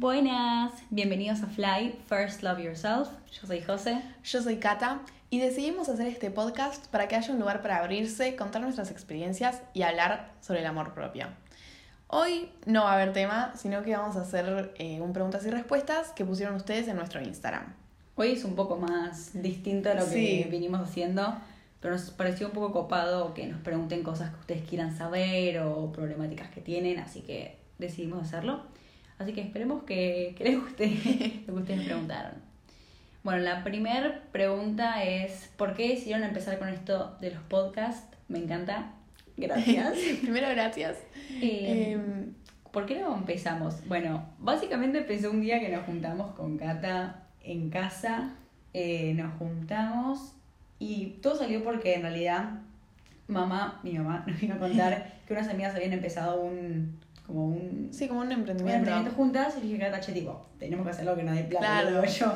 Buenas, bienvenidos a Fly, First Love Yourself. Yo soy José. Yo soy Kata y decidimos hacer este podcast para que haya un lugar para abrirse, contar nuestras experiencias y hablar sobre el amor propio. Hoy no va a haber tema, sino que vamos a hacer eh, un preguntas y respuestas que pusieron ustedes en nuestro Instagram. Hoy es un poco más distinto a lo que Sí. vinimos haciendo, pero nos pareció un poco copado que nos pregunten cosas que ustedes quieran saber o problemáticas que tienen, así que decidimos hacerlo. Así que esperemos que, que les guste lo que ustedes preguntaron. Bueno, la primera pregunta es, ¿por qué decidieron empezar con esto de los podcasts? Me encanta. Gracias. Primero, gracias. Eh, Em, ¿Por qué no empezamos? Bueno, básicamente empezó un día que nos juntamos con Cata en casa, eh, nos juntamos y todo salió porque en realidad mamá, mi mamá, nos vino a contar que unas amigas habían empezado un, como un, sí, como un un emprendimiento. emprendimiento juntas y dije, Cata, che, tipo, tenemos que hacer algo que no dé plata, Claro. yo.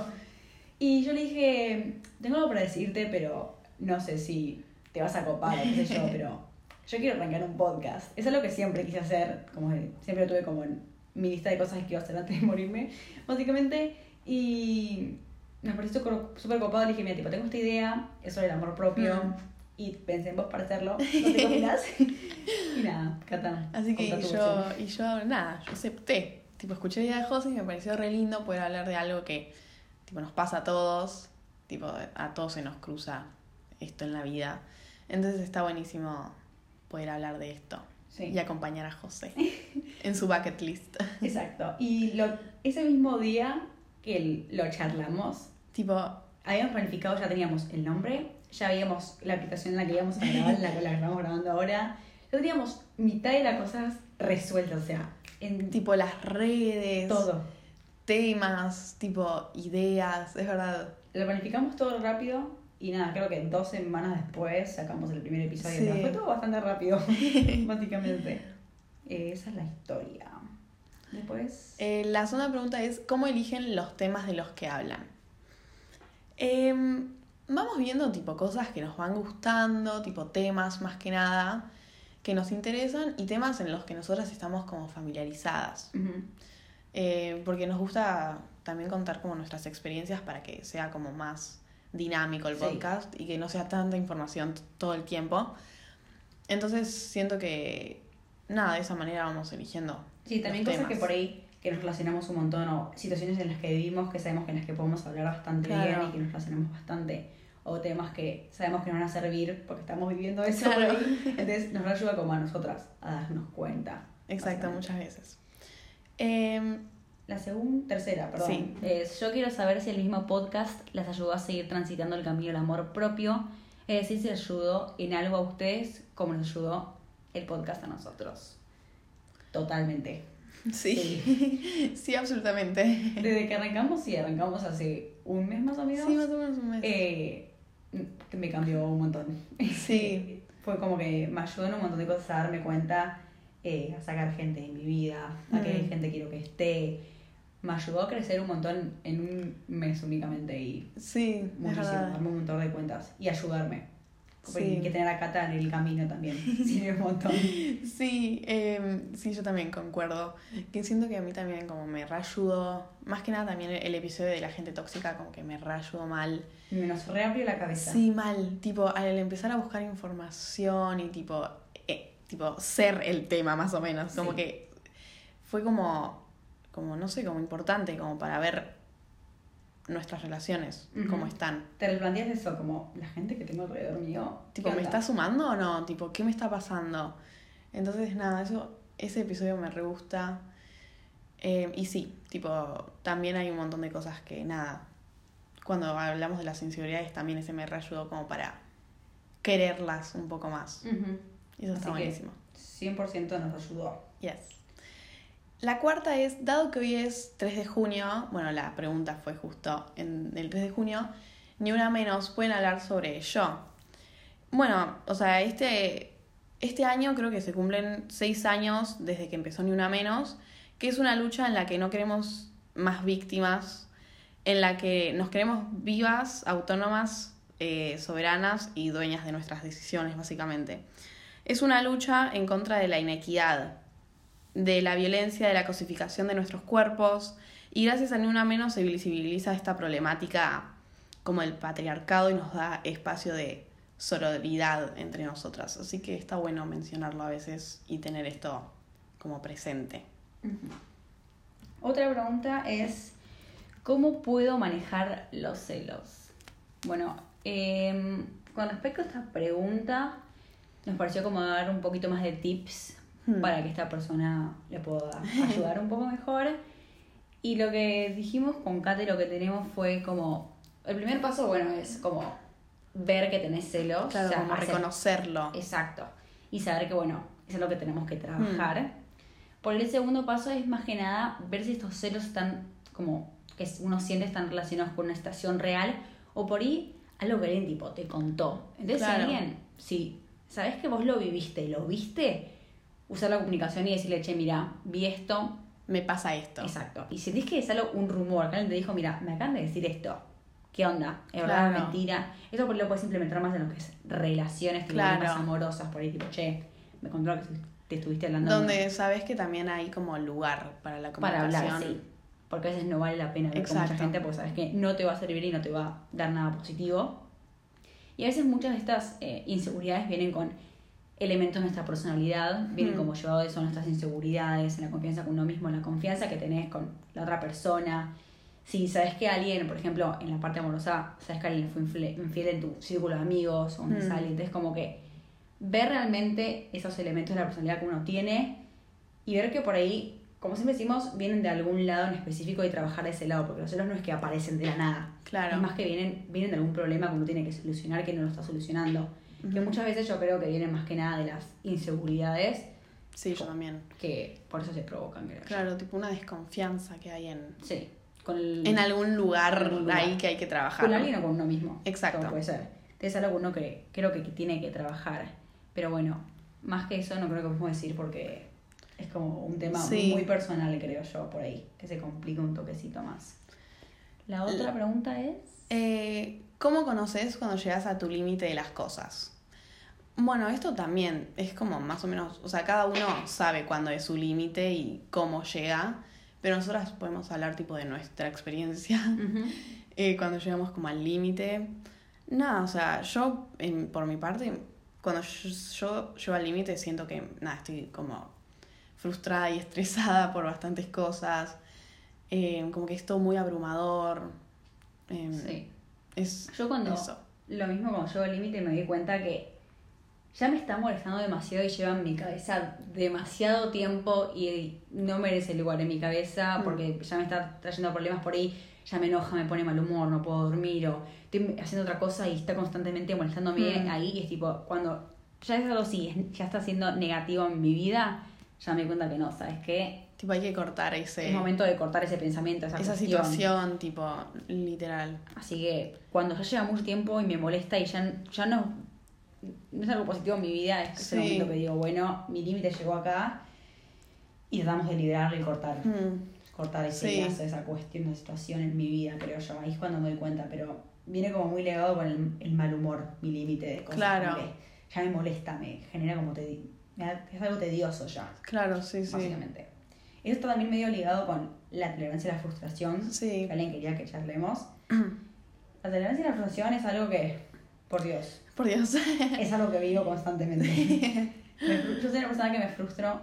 Y yo le dije, tengo algo para decirte, pero no sé si te vas a copar o qué sé yo, pero yo quiero arrancar un podcast. Es algo que siempre quise hacer, como siempre lo tuve como en mi lista de cosas que iba a hacer antes de morirme, básicamente. Y me pareció súper copado, le dije, mira, tipo, tengo esta idea, es sobre el amor propio. Mm. Y pensé en vos para hacerlo, no opinás. y nada, Cata. Así que tu yo, y yo, nada, yo acepté. Tipo, escuché idea de José y me pareció re lindo poder hablar de algo que, tipo, nos pasa a todos. Tipo, a todos se nos cruza esto en la vida. Entonces está buenísimo poder hablar de esto. Sí. Y acompañar a José en su bucket list. Exacto. Y lo, ese mismo día que lo charlamos, tipo, habíamos planificado, ya teníamos el nombre, ya habíamos la aplicación en la que íbamos a grabar, la que la estamos grabando ahora. Ya teníamos mitad de las cosas resueltas, o sea, en tipo las redes, todo. temas, tipo ideas, es verdad. Lo planificamos todo rápido y nada, creo que dos semanas después sacamos el primer episodio. Sí. Fue todo bastante rápido, básicamente. Eh, esa es la historia. Después... Eh, la segunda pregunta es, ¿cómo eligen los temas de los que hablan? Em, vamos viendo tipo cosas que nos van gustando, tipo temas más que nada, que nos interesan y temas en los que nosotras estamos como familiarizadas. Eh, porque nos gusta también contar como nuestras experiencias para que sea como más dinámico el Sí. podcast y que no sea tanta información todo el tiempo. Entonces siento que nada, de esa manera vamos eligiendo. Sí, también los cosas que por ahí que nos relacionamos un montón o situaciones en las que vivimos que sabemos que en las que podemos hablar bastante Claro. bien y que nos relacionamos bastante o temas que sabemos que nos van a servir porque estamos viviendo eso Claro. Entonces nos ayuda como a nosotras a darnos cuenta. Exacto, muchas veces. Em, La segunda, tercera, perdón. Sí. Es, yo quiero saber si el mismo podcast las ayudó a seguir transitando el camino del amor propio. Es decir, si ayudó en algo a ustedes como nos ayudó el podcast a nosotros. Totalmente. sí. sí, absolutamente. Desde que arrancamos, sí, arrancamos hace un mes más o menos. Sí, más o menos un mes. eh, me cambió un montón. Sí. Fue como que me ayudó en un montón de cosas a darme cuenta, eh, a sacar gente de mi vida, a que Mm. gente quiero que esté. Me ayudó a crecer un montón en un mes únicamente y sí, muchísimo, darme un montón de cuentas y ayudarme. Porque Sí. hay que tener a Cata en el camino también. Sirve un montón. Sí, em, sí, yo también concuerdo. Que siento que a mí también como me reayudó. Más que nada también el episodio de la gente tóxica como que me reayudó mal. Me nos reabrió la cabeza. Sí, mal. Tipo, al empezar a buscar información y tipo, eh, tipo ser el tema más o menos. Como Sí. que fue como, como, no sé, como importante, como para ver nuestras relaciones, Ujú. cómo están. Te replanteas eso, como la gente que tengo alrededor mío. Tipo, ¿qué ¿me está sumando o no? Tipo, ¿qué me está pasando? Entonces, nada, eso, ese episodio me re gusta. Eh, y sí, tipo, también hay un montón de cosas que, nada, cuando hablamos de las inseguridades, también ese me re ayudó como para quererlas un poco más. Ujú. Y eso está Así que- buenísimo. 100% nos ayudó. Yes. La cuarta es, dado que hoy es 3 de junio, bueno, la pregunta fue justo en el 3 de junio, ni una menos, pueden hablar sobre yo. Bueno, o sea, este, este año creo que se cumplen 6 años desde que empezó Ni una menos, que es una lucha en la que no queremos más víctimas, en la que nos queremos vivas, autónomas, eh, soberanas y dueñas de nuestras decisiones, básicamente. Es una lucha en contra de la inequidad, de la violencia, de la cosificación de nuestros cuerpos. Y gracias a Ni Una Menos se visibiliza esta problemática como el patriarcado y nos da espacio de sororidad entre nosotras. Así que está bueno mencionarlo a veces y tener esto como presente. Otra pregunta es, ¿cómo puedo manejar los celos? Bueno, em, con respecto a esta pregunta, nos pareció como dar un poquito más de tips Hmm. para que esta persona le pueda ayudar un poco mejor. Y lo que dijimos con Kate, lo que tenemos fue como, el primer paso, bueno, es como ver que tenés celos. Claro, o sea, como reconocerlo. Exacto. Y saber que, bueno, eso es lo que tenemos que trabajar. Por el segundo paso es más que nada ver si estos celos están como que uno siente están relacionados con una situación real o por ahí algo que alguien tipo te contó. Entonces, Claro. si alguien, si sabes que vos lo viviste y lo viste, usar la comunicación y decirle, che, mira, vi esto. Me pasa esto. Exacto. Y si que es algo, un rumor, que alguien te dijo, mira, me acaban de decir esto. ¿Qué onda? ¿Es verdad? ¿Es Claro. mentira? Eso por lo puedes implementar más en lo que es relaciones Claro. más amorosas, por ahí tipo, che, me contó que te estuviste hablando Donde sabes que también hay como lugar para la para comunicación. hablar, sí. Porque a veces no vale la pena hablar con mucha gente porque sabes que no te va a servir y no te va a dar nada positivo. Y a veces muchas de estas eh, inseguridades vienen con elementos de nuestra personalidad, vienen Mm. como llevado eso nuestras inseguridades, en la confianza con uno mismo, en la confianza que tenés con la otra persona. Si sabes que alguien, por ejemplo, en la parte amorosa, sabes que alguien fue infiel en tu círculo de amigos o donde Mm. sale, entonces como que ver realmente esos elementos de la personalidad que uno tiene y ver que por ahí, como siempre decimos, vienen de algún lado en específico y trabajar de ese lado, porque los celos no es que aparecen de la nada. Claro. Es más que vienen, vienen de algún problema que uno tiene que solucionar que no lo está solucionando. Que muchas veces yo creo que vienen más que nada de las inseguridades Sí, yo también. que por eso se provocan, creo yo. Claro, tipo una desconfianza que hay en, Sí. Con el- en algún lugar, En algún lugar. ahí que hay que trabajar. con alguien o con uno mismo. Exacto. Puede ser. Es algo uno que creo que tiene que trabajar. Pero bueno, más que eso no creo que podemos decir porque es como un tema Sí. muy personal, creo yo, por ahí, que se complica un toquecito más. La otra pregunta es... Eh, ¿Cómo conoces cuando llegas a tu límite de las cosas? Bueno, esto también es como más o menos, o sea, cada uno sabe cuándo es su límite y cómo llega, pero nosotras podemos hablar tipo de nuestra experiencia eh, cuando llegamos como al límite. Nada, o sea, yo en- por mi parte, cuando yo, yo llego al límite siento que, nada, estoy como frustrada y estresada por bastantes cosas, eh, como que es todo muy abrumador. eh, Sí. Es Yo cuando... eso. Lo mismo cuando llego al límite me di cuenta que ya me está molestando demasiado y lleva en mi cabeza demasiado tiempo y no merece lugar en mi cabeza Mm. porque ya me está trayendo problemas por ahí, ya me enoja, me pone mal humor, no puedo dormir o estoy haciendo otra cosa y está constantemente molestándome Mm. ahí y es tipo, cuando ya es algo así, ya está siendo negativo en mi vida, ya me di cuenta que no, ¿sabes qué? Tipo, hay que cortar ese, Es momento de cortar ese pensamiento, esa, esa cuestión. situación, tipo, literal. Así que cuando ya lleva mucho tiempo y me molesta y ya, ya no, no es algo positivo en mi vida, es Sí. momento que digo, bueno, mi límite llegó acá y tratamos de liberarlo y cortar, Mm, cortar ese Sí. lazo, esa cuestión, esa situación en mi vida, creo yo. Ahí es cuando me doy cuenta, pero viene como muy legado con el, el mal humor, mi límite de cosas. Claro. que ya me molesta, me genera como te, es algo tedioso ya, Claro, sí, sí. básicamente. Eso está también medio ligado con la tolerancia a la frustración Sí. que alguien quería que charlemos. La tolerancia a la frustración es algo que, por Dios, Por Dios. es algo que vivo constantemente. Yo soy una persona que me frustro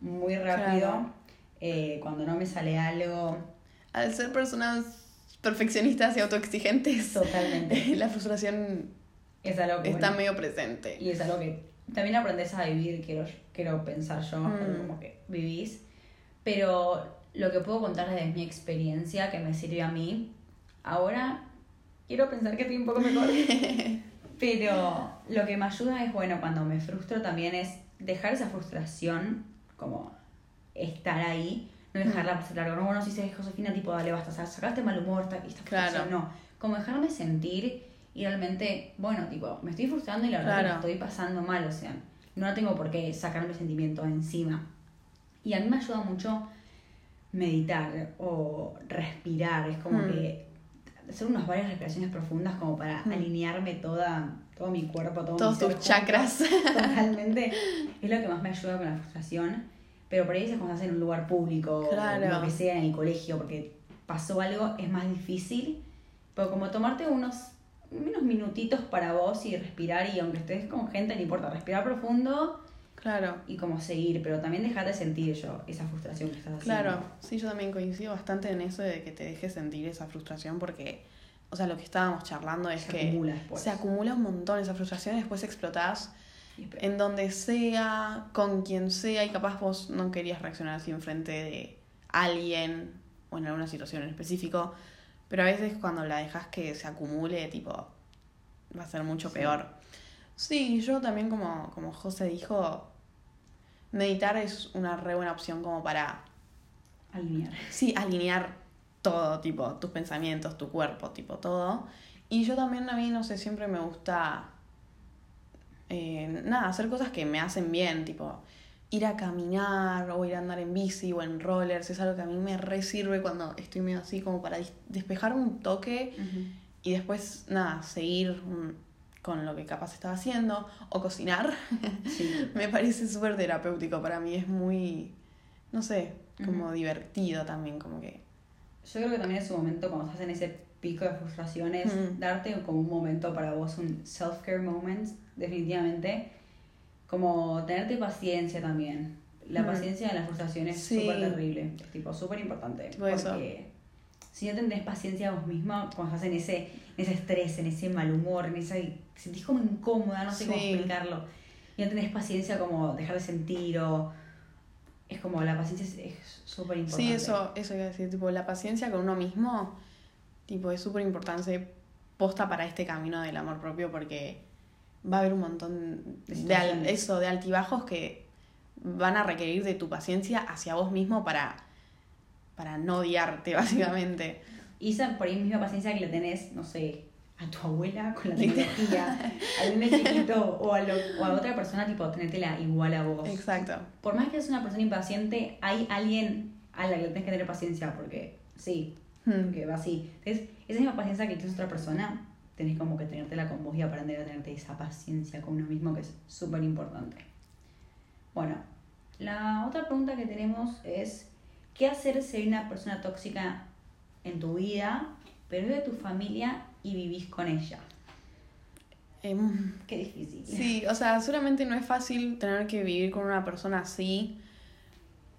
muy rápido. Claro. eh, cuando no me sale algo, Al ser personas perfeccionistas y autoexigentes, totalmente. la frustración Es algo que, está bueno, medio presente. y es algo que también aprendes a vivir, quiero, quiero pensar yo, Mm. como que vivís. Pero lo que puedo contar desde mi experiencia, que me sirve a mí, ahora quiero pensar que estoy un poco mejor. Pero lo que me ayuda es, bueno, cuando me frustro también es dejar esa frustración, como estar ahí, no dejarla pasar largo. No, bueno, si se Josefina, tipo, dale, basta, sa- sacaste mal humor, esta, esta Claro. frustración, no. Como dejarme sentir y realmente, bueno, tipo, me estoy frustrando y la verdad que Claro. estoy pasando mal, o sea, no tengo por qué sacarme sentimientos encima. Y a mí me ayuda mucho meditar o respirar, es como Mm. que hacer unas varias respiraciones profundas como para Mm. alinearme toda, todo mi cuerpo, todo Todos mi tus chakras. Totalmente. Es lo que más me ayuda con la frustración. Pero por ahí veces cuando estás en un lugar público, Claro. o lo que sea, en el colegio, porque pasó algo, es más difícil. Pero como tomarte unos, unos minutitos para vos y respirar, y aunque estés con gente, no importa, respirar profundo Claro. y como seguir, pero también dejate sentir yo esa frustración que estás haciendo. Claro, sí, yo también coincido bastante en eso de que te dejes sentir esa frustración porque, o sea, lo que estábamos charlando es Se que acumula después. se acumula un montón esa frustración y después explotás en donde sea, con quien sea y capaz vos no querías reaccionar así enfrente de alguien o en alguna situación en específico, pero a veces cuando la dejas que se acumule, tipo, va a ser mucho Sí. peor. Sí, yo también como, como José dijo, meditar es una re buena opción como para Alinear. Sí, alinear todo, tipo, tus pensamientos, tu cuerpo, tipo, todo. Y yo también, a mí, no sé, siempre me gusta, eh, nada, hacer cosas que me hacen bien, tipo, ir a caminar o ir a andar en bici o en rollers, es algo que a mí me re sirve cuando estoy medio así, como para despejar un toque y después, nada, seguir mm, con lo que capaz estaba haciendo o cocinar. Sí. me parece súper terapéutico para mí, es muy, no sé, como divertido también, como que... Yo creo que también es un momento cuando estás en ese pico de frustraciones, darte como un momento para vos, un self-care moment, definitivamente. Como tenerte paciencia también. La paciencia en las frustraciones Sí. es súper terrible, es tipo súper importante. Eso. Si no tenés paciencia vos misma, cuando estás en ese, en ese estrés, en ese mal humor, en esa, te sentís como incómoda, no sé cómo explicarlo. Y no tenés paciencia como dejar de sentir o... Es como la paciencia es- súper importante. Sí, eso, eso iba a decir, tipo, la paciencia con uno mismo, tipo, es súper importante posta para este camino del amor propio porque va a haber un montón De de, al- situaciones. eso, de altibajos que van a requerir de tu paciencia hacia vos mismo para, para no odiarte, básicamente. Y esa por ahí misma paciencia que le tenés, no sé, a tu abuela con la tecnología, a un chiquito o a, lo- o a otra persona, tipo, tenértela igual a vos. Exacto. Por más que seas una persona impaciente, hay alguien a la que le tenés que tener paciencia, porque sí, Hmm. porque va así. Entonces, esa misma paciencia que tienes otra persona, tenés como que tenértela con vos y aprender a tenerte esa paciencia con uno mismo, que es súper importante. Bueno, la otra pregunta que tenemos es, ¿qué hacer si hay una persona tóxica en tu vida, pero es de tu familia y vivís con ella? Em, Qué difícil. Sí, o sea, seguramente no es fácil tener que vivir con una persona así,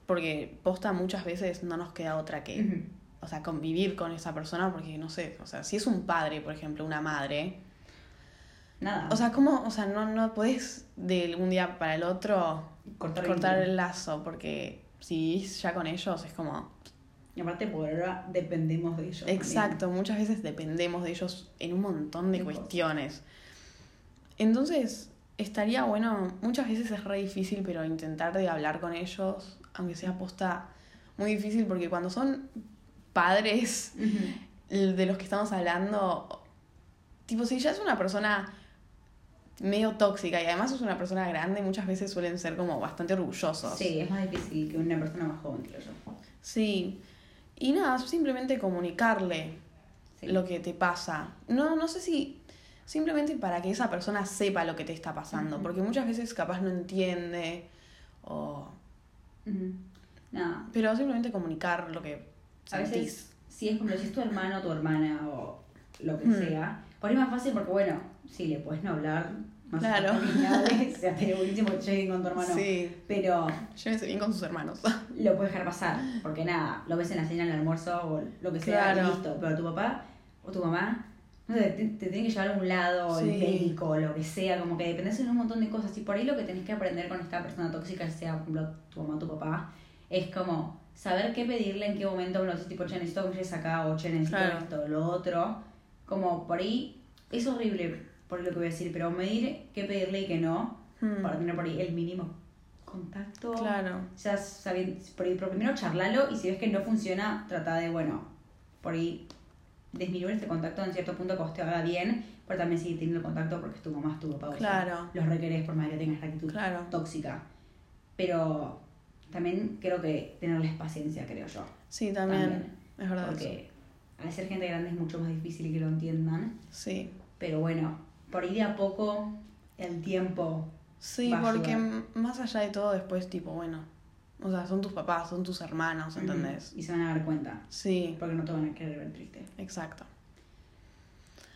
porque posta muchas veces no nos queda otra que, o sea, convivir con esa persona, porque no sé, o sea, si es un padre, por ejemplo, una madre, Nada. o sea, ¿cómo, o sea, no, no podés de un día para el otro cortar, el lazo, porque si vivís ya con ellos es como, Y aparte, por ahora dependemos de ellos. también. exacto, muchas veces dependemos de ellos en un montón de cuestiones. Entonces, estaría bueno, muchas veces es re difícil, pero intentar de hablar con ellos, aunque sea posta muy difícil, porque cuando son padres de los que estamos hablando, tipo, si ya es una persona medio tóxica y además es una persona grande, muchas veces suelen ser como bastante orgullosos. Sí, es más difícil que una persona más joven, creo yo. Sí. Y nada, simplemente comunicarle Sí. lo que te pasa. No, no sé si simplemente para que esa persona sepa lo que te está pasando, porque muchas veces capaz no entiende o. Nada. pero simplemente comunicar lo que A sentís. veces, si es como si es tu hermano o tu hermana o lo que sea, por ahí es más fácil porque, bueno, sí, le puedes no hablar, no hace Claro. sea, estaría buenísimo lleguen con tu hermano. Sí, Pero llévense bien con sus hermanos. lo puedes dejar pasar, porque nada, lo ves en la cena, en el almuerzo o lo que sea, Claro. y listo. Pero tu papá o tu mamá, no sé, te, te tienen que llevar a un lado, Sí. el médico, o lo que sea, como que dependes de un montón de cosas. Y por ahí lo que tenés que aprender con esta persona tóxica, sea por ejemplo tu mamá o tu papá, es como saber qué pedirle en qué momento, bueno, tipo, che, necesito que me llegues acá, o che, necesito Claro. esto, lo otro. Como por ahí, es horrible por lo que voy a decir, pero medir qué pedirle y qué no, Hmm. para tener por ahí el mínimo contacto. Claro. Ya sabiendo, por ahí, pero primero charlalo y si ves que no funciona, trata de, bueno, por ahí disminuir este contacto en cierto punto que a vos te haga bien, pero también seguir teniendo contacto porque es tu mamá, es tu papá, o sea, Claro. los requerés por más que tengas la actitud Claro. tóxica. Pero también creo que tenerles paciencia, creo yo. Sí, también. También. Es verdad. eso. Porque al ser gente grande es mucho más difícil que lo entiendan. Sí. Pero bueno, por ahí de a poco, el tiempo Sí, Va porque más allá de todo, después, tipo, bueno, O sea, son tus papás, son tus hermanos, ¿entendés? Y se van a dar cuenta. Sí, Porque no te van a querer ver triste. exacto.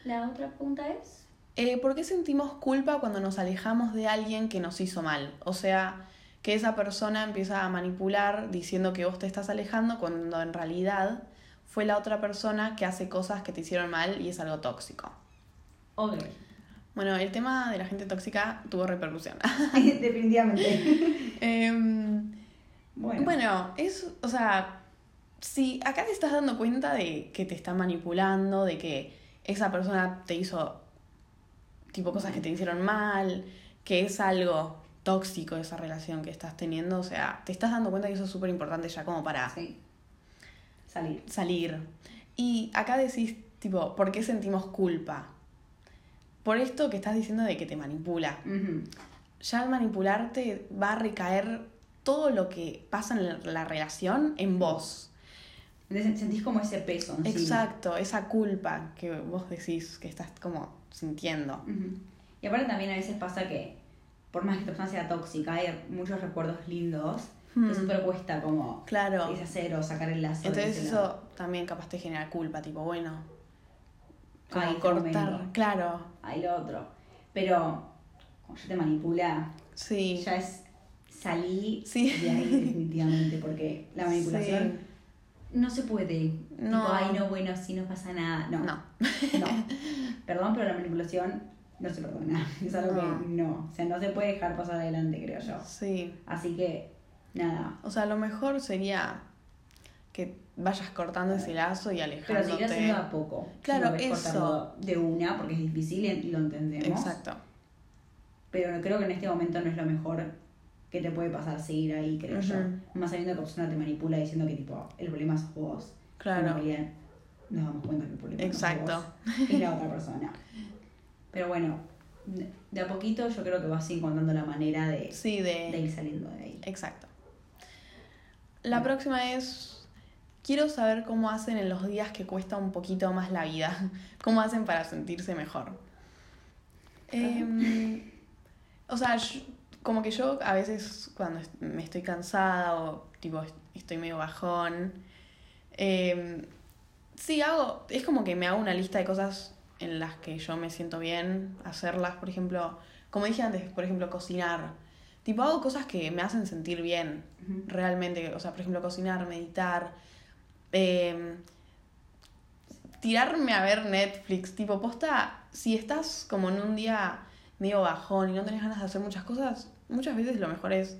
La otra pregunta es. Eh, ¿Por qué sentimos culpa cuando nos alejamos de alguien que nos hizo mal? O sea, que esa persona empieza a manipular diciendo que vos te estás alejando cuando en realidad fue la otra persona que hace cosas que te hicieron mal y es algo tóxico. Ok. Bueno, el tema de la gente tóxica tuvo repercusión. Definitivamente. Em, Bueno. bueno, es, o sea, si acá te estás dando cuenta de que te está manipulando, de que esa persona te hizo tipo cosas que te hicieron mal, que es algo tóxico esa relación que estás teniendo, o sea, te estás dando cuenta que eso es súper importante ya como para Sí. Salir. salir. Y acá decís, tipo, ¿por qué sentimos culpa? Por esto que estás diciendo de que te manipula. Ya al manipularte va a recaer todo lo que pasa en la, la relación en vos. Entonces sentís como ese peso encima. Exacto, esa culpa que vos decís que estás como sintiendo. Y aparte también a veces pasa que, por más que esta persona sea tóxica, hay muchos recuerdos lindos Hmm. que súper cuesta como Claro. deshacer o sacar el lazo. Entonces eso lado. también capaz te genera culpa, tipo, bueno, este cortar, claro, Hay lo otro. Pero, como ya te manipula, sí, ya es salí Sí. de ahí definitivamente, porque la manipulación no se puede. No. Tipo, ay, no, bueno, si no pasa nada. No. no, No. Perdón, pero la manipulación no se perdona. Es algo No. que no. O sea, no se puede dejar pasar adelante, creo yo. sí. Así que, nada. O sea, lo mejor sería que vayas cortando ese lazo y Pero alejándote. seguir haciendo a poco. Claro, Si eso. de una, porque es difícil y lo entendemos. Exacto. Pero creo que en este momento no es lo mejor que te puede pasar seguir ahí, creo yo. Más sabiendo que persona te manipula diciendo que tipo, el problema sos vos. Claro. En nos damos cuenta que el problema Exacto. no sos vos, es la otra persona. Pero bueno, de- de a poquito yo creo que vas encontrando la manera de, Sí, de de... ir saliendo de ahí. Exacto. La próxima es, quiero saber cómo hacen en los días que cuesta un poquito más la vida. ¿Cómo hacen para sentirse mejor? Em, o sea, yo- como que yo a veces cuando me estoy cansada o tipo est- estoy medio bajón, em, sí hago, es como que me hago una lista de cosas en las que yo me siento bien, hacerlas, por ejemplo, como dije antes, por ejemplo, cocinar. Tipo, hago cosas que me hacen sentir bien, realmente. O sea, por ejemplo, cocinar, meditar, em, tirarme a ver Netflix. Tipo, posta, si estás como en un día medio bajón y no tenés ganas de hacer muchas cosas, muchas veces lo mejor es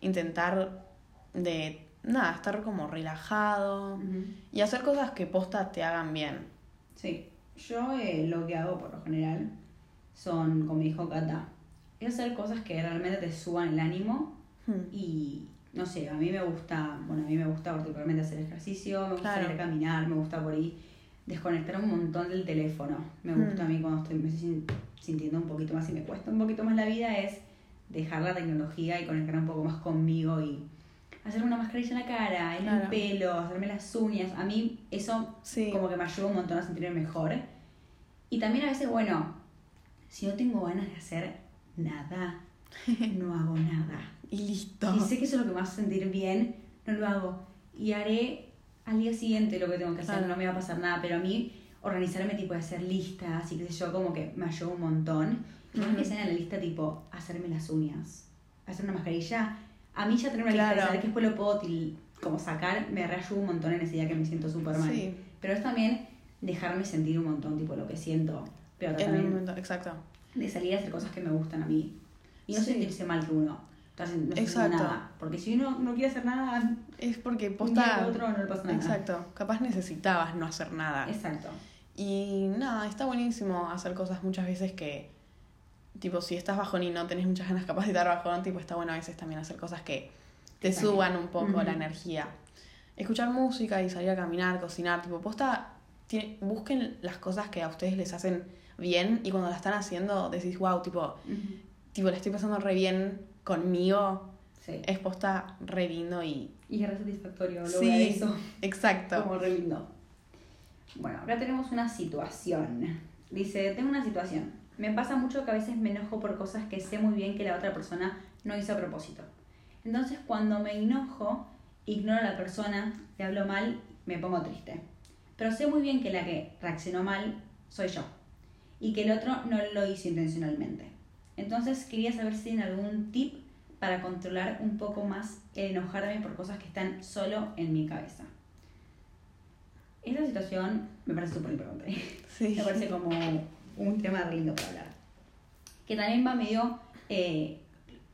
intentar de, nada, estar como relajado y hacer cosas que posta te hagan bien. Sí, yo eh, lo que hago por lo general son, como dijo Cata, es hacer cosas que realmente te suban el ánimo Hmm. y no sé, a mí me gusta, bueno, a mí me gusta particularmente hacer ejercicio, me gusta Claro. salir a caminar, me gusta por ahí desconectar un montón del teléfono. Me Hmm. gusta a mí cuando estoy, me estoy sintiendo un poquito más y me cuesta un poquito más la vida es dejar la tecnología y conectar un poco más conmigo y hacerme una mascarilla en la cara, en el pelo, hacerme las uñas. A mí eso Sí. como que me ayuda un montón a sentirme mejor. Y también a veces, bueno, si no tengo ganas de hacer nada, no hago nada. Y listo. Y sé que eso es lo que me hace sentir bien, no lo hago. Y haré al día siguiente lo que tengo que hacer, Claro. no me va a pasar nada. Pero a mí, organizarme, tipo, de hacer listas y qué sé yo, como que me ayuda un montón. Y más Ujú. que sea en la lista, tipo, hacerme las uñas, hacer una mascarilla. A mí ya tener una lista de Claro. saber que después lo puedo como sacar, me reayuda un montón en ese día que me siento súper mal. Sí. Pero es también dejarme sentir un montón, tipo, lo que siento. Pero En también momento, exacto. de salir a hacer cosas que me gustan a mí. Y no Sí. sentirse mal que uno no haciendo Exacto. nada. Porque si uno no quiere hacer nada, Es porque un día posta. otro no le pasa nada. Exacto. Capaz necesitabas no hacer nada. Exacto. Y nada, está buenísimo hacer cosas muchas veces que, tipo, si estás bajón y no tenés muchas ganas capaz de estar bajón, tipo, está bueno a veces también hacer cosas que te suban un poco la energía. Escuchar música y salir a caminar, cocinar, tipo, posta, tiene- busquen las cosas que a ustedes les hacen bien y cuando la están haciendo decís, wow, tipo, tipo, la estoy pasando re bien conmigo, Sí. es posta re lindo y... Y es re satisfactorio lograr Sí, eso. exacto. Como re lindo. Bueno, acá tenemos una situación. Dice, tengo una situación. Me pasa mucho que a veces me enojo por cosas que sé muy bien que la otra persona no hizo a propósito. Entonces cuando me enojo, ignoro a la persona, le hablo mal, me pongo triste. Pero sé muy bien que la que reaccionó mal soy yo y que el otro no lo hizo intencionalmente. Entonces quería saber si tienen algún tip para controlar un poco más el enojarme por cosas que están solo en mi cabeza. Esta situación me parece súper importante. Sí. Me parece como un tema re lindo para hablar. Que también va medio eh,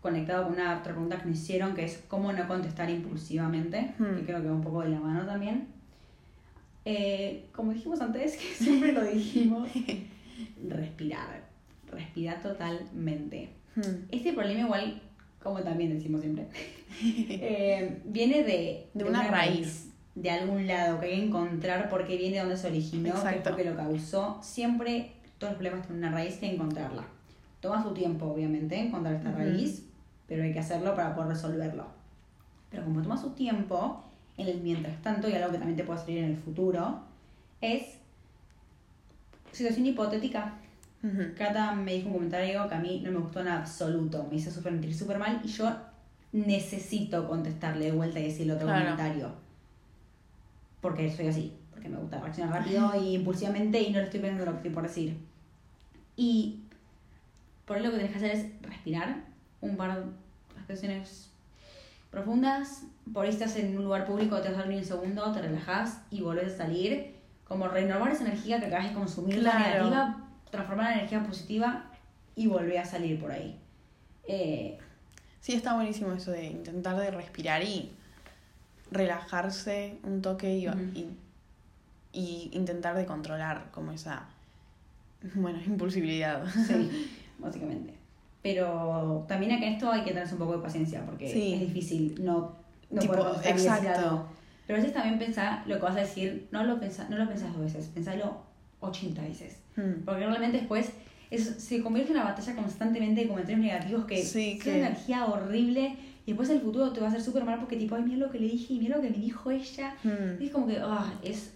conectado con una otra pregunta que me hicieron, que es cómo no contestar impulsivamente, Hmm. que creo que va un poco de la mano también. Eh, como dijimos antes, que siempre lo dijimos, respirar. Respirar totalmente. Hmm. Este problema igual, como también decimos siempre, eh, viene de, De una raíz. de algún lado, que hay que encontrar por qué viene, dónde se originó, qué fue que lo causó. Siempre todos los problemas tienen una raíz, hay que encontrarla. Toma su tiempo, obviamente, encontrar esta raíz, pero hay que hacerlo para poder resolverlo. Pero como toma su tiempo, en el mientras tanto, y algo que también te puede salir en el futuro, es situación hipotética. Ujú. Cata me dijo un comentario que a mí no me gustó en absoluto, me hizo sentir súper mal y yo necesito contestarle de vuelta y decirle otro Claro. comentario. Porque soy así, porque me gusta reaccionar rápido y impulsivamente y no le estoy pensando lo que estoy por decir. Y por ahí lo que tenés que hacer es respirar un par de respiraciones profundas. Por ahí estás en un lugar público, te vas a dormir un segundo, te relajas y volvés a salir. Como renovar esa energía que acabas de consumir, la Claro. negativa, transformar en energía positiva y volver a salir por ahí. Eh, Sí, está buenísimo eso de intentar de respirar y relajarse un toque y, y, y intentar de controlar como esa, bueno, impulsibilidad. Sí, básicamente. Pero también acá en esto hay que tener un poco de paciencia porque Sí. es difícil no, no Tipo, poder exacto. Pero a veces también pensá lo que vas a decir, no lo pensás, no lo pensás dos veces, pensalo 80 veces. Mm. Porque realmente después es- se convierte en una batalla constantemente de comentarios negativos que Sí, es que- una energía horrible y después el futuro te va a hacer súper mal porque tipo, ay, mira lo que le dije y mira lo que me dijo ella. Mm. Y es como que, ah, es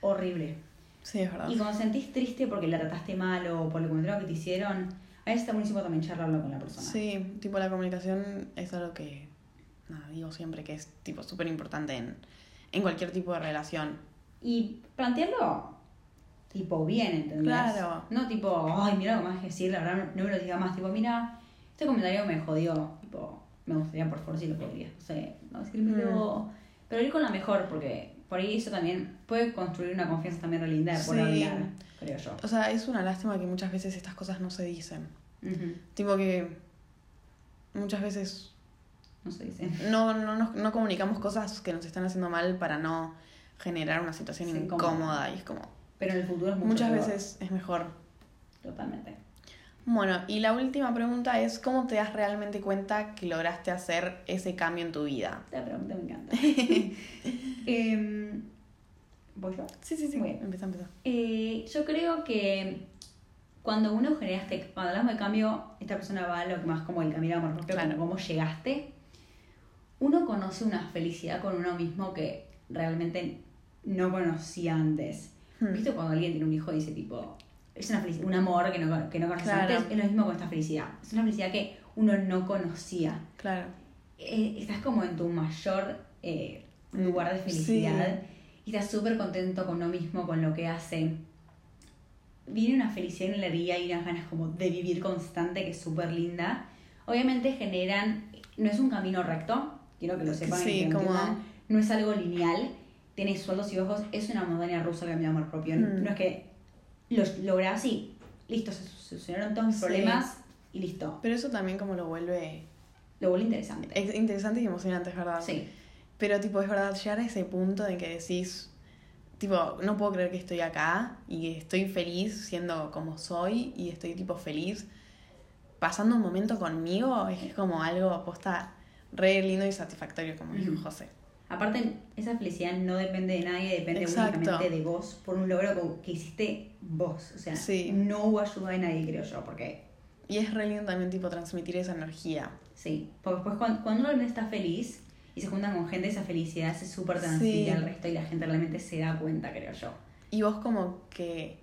horrible. Sí, es verdad. Y cuando sentís triste porque la trataste mal o por el comentario que te hicieron, a veces está buenísimo también charlarlo con la persona. Sí, tipo la comunicación es algo que, nada, digo siempre que es tipo súper importante en, en cualquier tipo de relación. Y plantearlo tipo bien, ¿entendés? Claro. No tipo, ay, mira lo más que decir, la verdad no, no me lo diga más. Tipo, mira, este comentario me jodió. Tipo, me gustaría por favor si lo podría. No sé, no decírmelo. Mm. Pero ir con la mejor, porque por ahí eso también puede construir una confianza también linda por Sí. hablar, creo yo. O sea, es una lástima que muchas veces estas cosas no se dicen. Tipo que muchas veces No se dice. no, no, nos- no comunicamos cosas que nos están haciendo mal para no generar una situación Sí, incómoda. incómoda. Y es como, Pero en el futuro es mucho muchas veces es mejor. Totalmente. Bueno, y la última pregunta es, ¿cómo te das realmente cuenta que lograste hacer ese cambio en tu vida? Esta pregunta me encanta. Em, ¿Voy yo? Sí, sí, sí. Muy bien. Empieza, empieza. Eh, yo creo que cuando uno genera este, cuando hablamos de cambio, esta persona va a lo que más como el camino amor propio, Claro. cómo llegaste, uno conoce una felicidad con uno mismo que realmente no conocía antes. Hmm. ¿Viste cuando alguien tiene un hijo y dice tipo, es una felicidad, un amor que no, que no conoces Claro. antes? Es lo mismo con esta felicidad. Es una felicidad que uno no conocía. Claro. Eh, estás como en tu mayor eh, lugar de felicidad y estás súper contento con uno mismo, con lo que hace. Viene una felicidad y una alegría y unas ganas como de vivir constante que es súper linda. Obviamente generan, no es un camino recto, quiero que lo sepan Sí, como- no es algo lineal, tiene sueldos y bajos, es una montaña rusa cambio de amor propio. Mm. No es que lo lográs y listo, se solucionaron todos mis Sí. problemas y listo. Pero eso también como lo vuelve Lo vuelve interesante. ex- interesante y emocionante, es verdad. Sí. Pero tipo, es verdad, llegar a ese punto en que decís, tipo, no puedo creer que estoy acá y que estoy feliz siendo como soy y estoy tipo feliz pasando un momento conmigo, es como algo aposta re lindo y satisfactorio, como dijo. José. Aparte, esa felicidad no depende de nadie, depende Exacto. únicamente de vos, por un logro que- hiciste vos. O sea, Sí. no hubo ayuda de nadie, creo yo, porque Y es re lindo también tipo transmitir esa energía. sí. Porque después cuando, cuando uno realmente está feliz y se juntan con gente, esa felicidad se súper transmite Sí. al resto y la gente realmente se da cuenta, creo yo. Y vos como que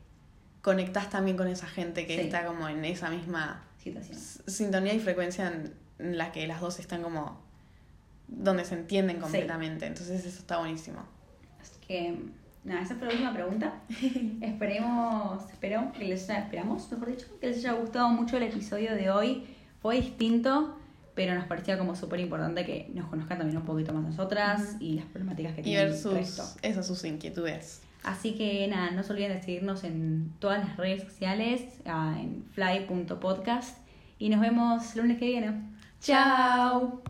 conectás también con esa gente que Sí. está como en esa misma Situación. sintonía y frecuencia en, en la que las dos están como donde se entienden completamente. Entonces eso está buenísimo. Así que, nada, esa fue la última pregunta. Esperemos, espero que les haya, esperamos, mejor dicho, que les haya gustado mucho el episodio de hoy. Fue distinto, pero nos parecía como súper importante que nos conozcan también un poquito más nosotras y las problemáticas que Y tienen ver el sus, resto. eso, sus inquietudes. Así que nada, no se olviden de seguirnos en todas las redes sociales, ah, en fly.podcast. Y nos vemos el lunes que viene. ¡Chao!